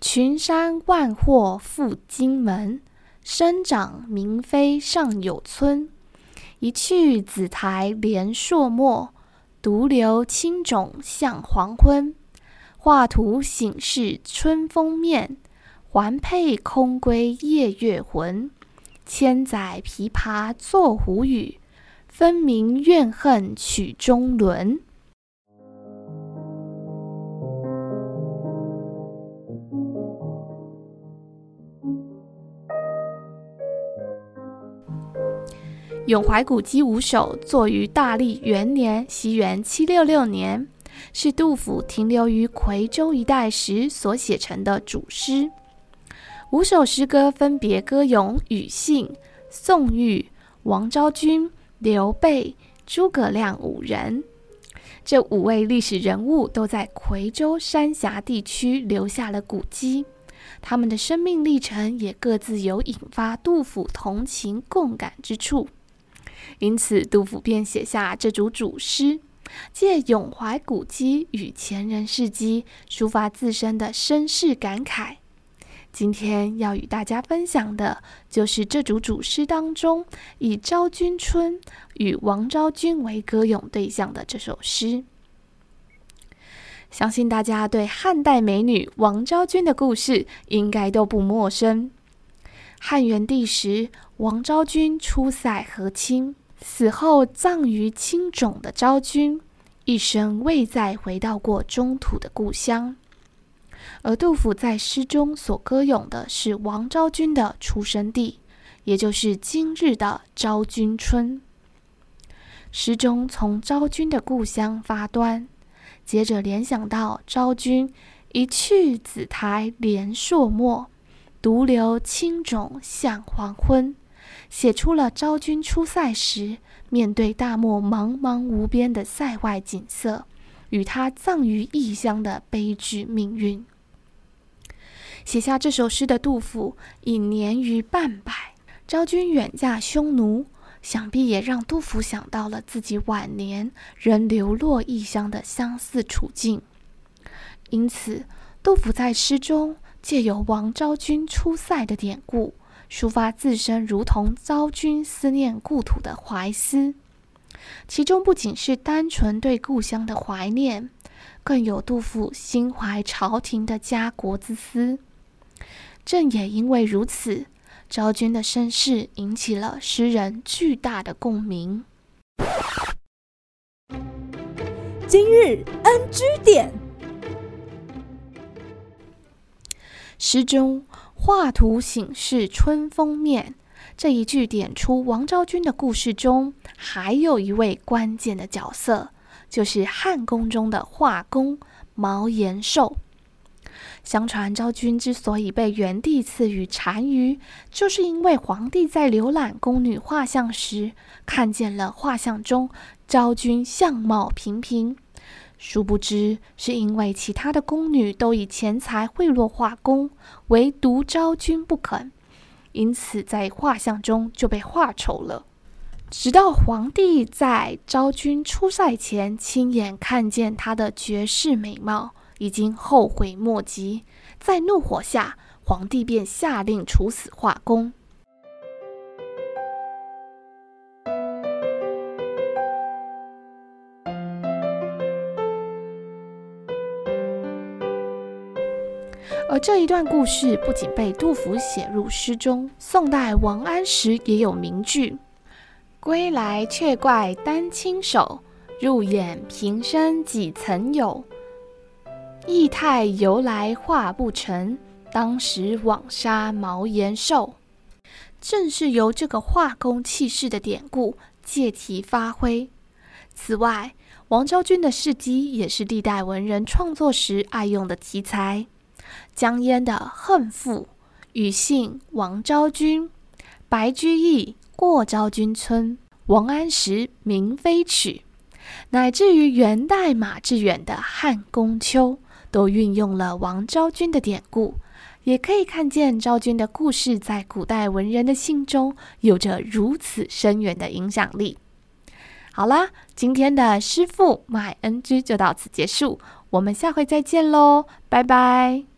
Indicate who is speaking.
Speaker 1: 群山万壑赴荆门，生长明妃尚有村。一去紫台连朔漠，独留青冢向黄昏。画图醒世春风面，环佩空归夜月魂。千载琵琶作胡语，分明怨恨曲中伦。《咏怀古迹五首》作于大历元年（西元七六六年），是杜甫停留于夔州一带时所写成的主诗。五首诗歌分别歌咏庾信、宋玉、王昭君、刘备、诸葛亮五人。这五位历史人物都在夔州三峡地区留下了古迹，他们的生命历程也各自有引发杜甫同情共感之处。因此，杜甫便写下这组主诗，借咏怀古迹与前人事迹，抒发自身的身世感慨。今天要与大家分享的，就是这组主诗当中以昭君春与王昭君为歌咏对象的这首诗。相信大家对汉代美女王昭君的故事应该都不陌生。汉元帝时，王昭君出塞和亲。死后葬于青冢的昭君，一生未再回到过中土的故乡。而杜甫在诗中所歌咏的是王昭君的出生地，也就是今日的昭君村。诗中从昭君的故乡发端，接着联想到昭君一去紫台连朔漠，独留青冢向黄昏。写出了昭君出塞时面对大漠茫茫无边的塞外景色，与她葬于异乡的悲剧命运。写下这首诗的杜甫已年逾半百，昭君远嫁匈奴，想必也让杜甫想到了自己晚年仍流落异乡的相似处境。因此，杜甫在诗中借由王昭君出塞的典故。抒发自身如同昭君思念故土的怀思，其中不仅是单纯对故乡的怀念，更有杜甫心怀朝廷的家国之思。正也因为如此，昭君的身世引起了诗人巨大的共鸣。
Speaker 2: 今日 NG 点，
Speaker 1: 诗中。画图醒世春风面，这一句点出王昭君的故事中还有一位关键的角色，就是汉宫中的画工毛延寿。相传昭君之所以被元帝赐予单于，就是因为皇帝在浏览宫女画像时，看见了画像中昭君相貌平平。殊不知，是因为其他的宫女都以钱财贿赂画工，唯独昭君不肯，因此在画像中就被画丑了。直到皇帝在昭君出塞前亲眼看见她的绝世美貌，已经后悔莫及，在怒火下，皇帝便下令处死画工。而这一段故事不仅被杜甫写入诗中，宋代王安石也有名句：“归来却怪丹青手，入眼平生几曾有。意态由来画不成，当时枉杀毛延寿。”正是由这个画工弃世的典故借题发挥。此外，王昭君的事迹也是历代文人创作时爱用的题材。江淹的《恨赋》，庾信《王昭君》，白居易《过昭君村》，王安石《明妃曲》，乃至于元代马致远的《汉宫秋》，都运用了王昭君的典故，也可以看见昭君的故事在古代文人的心中有着如此深远的影响力。好啦，今天的师父麦恩居就到此结束，我们下回再见喽，拜拜。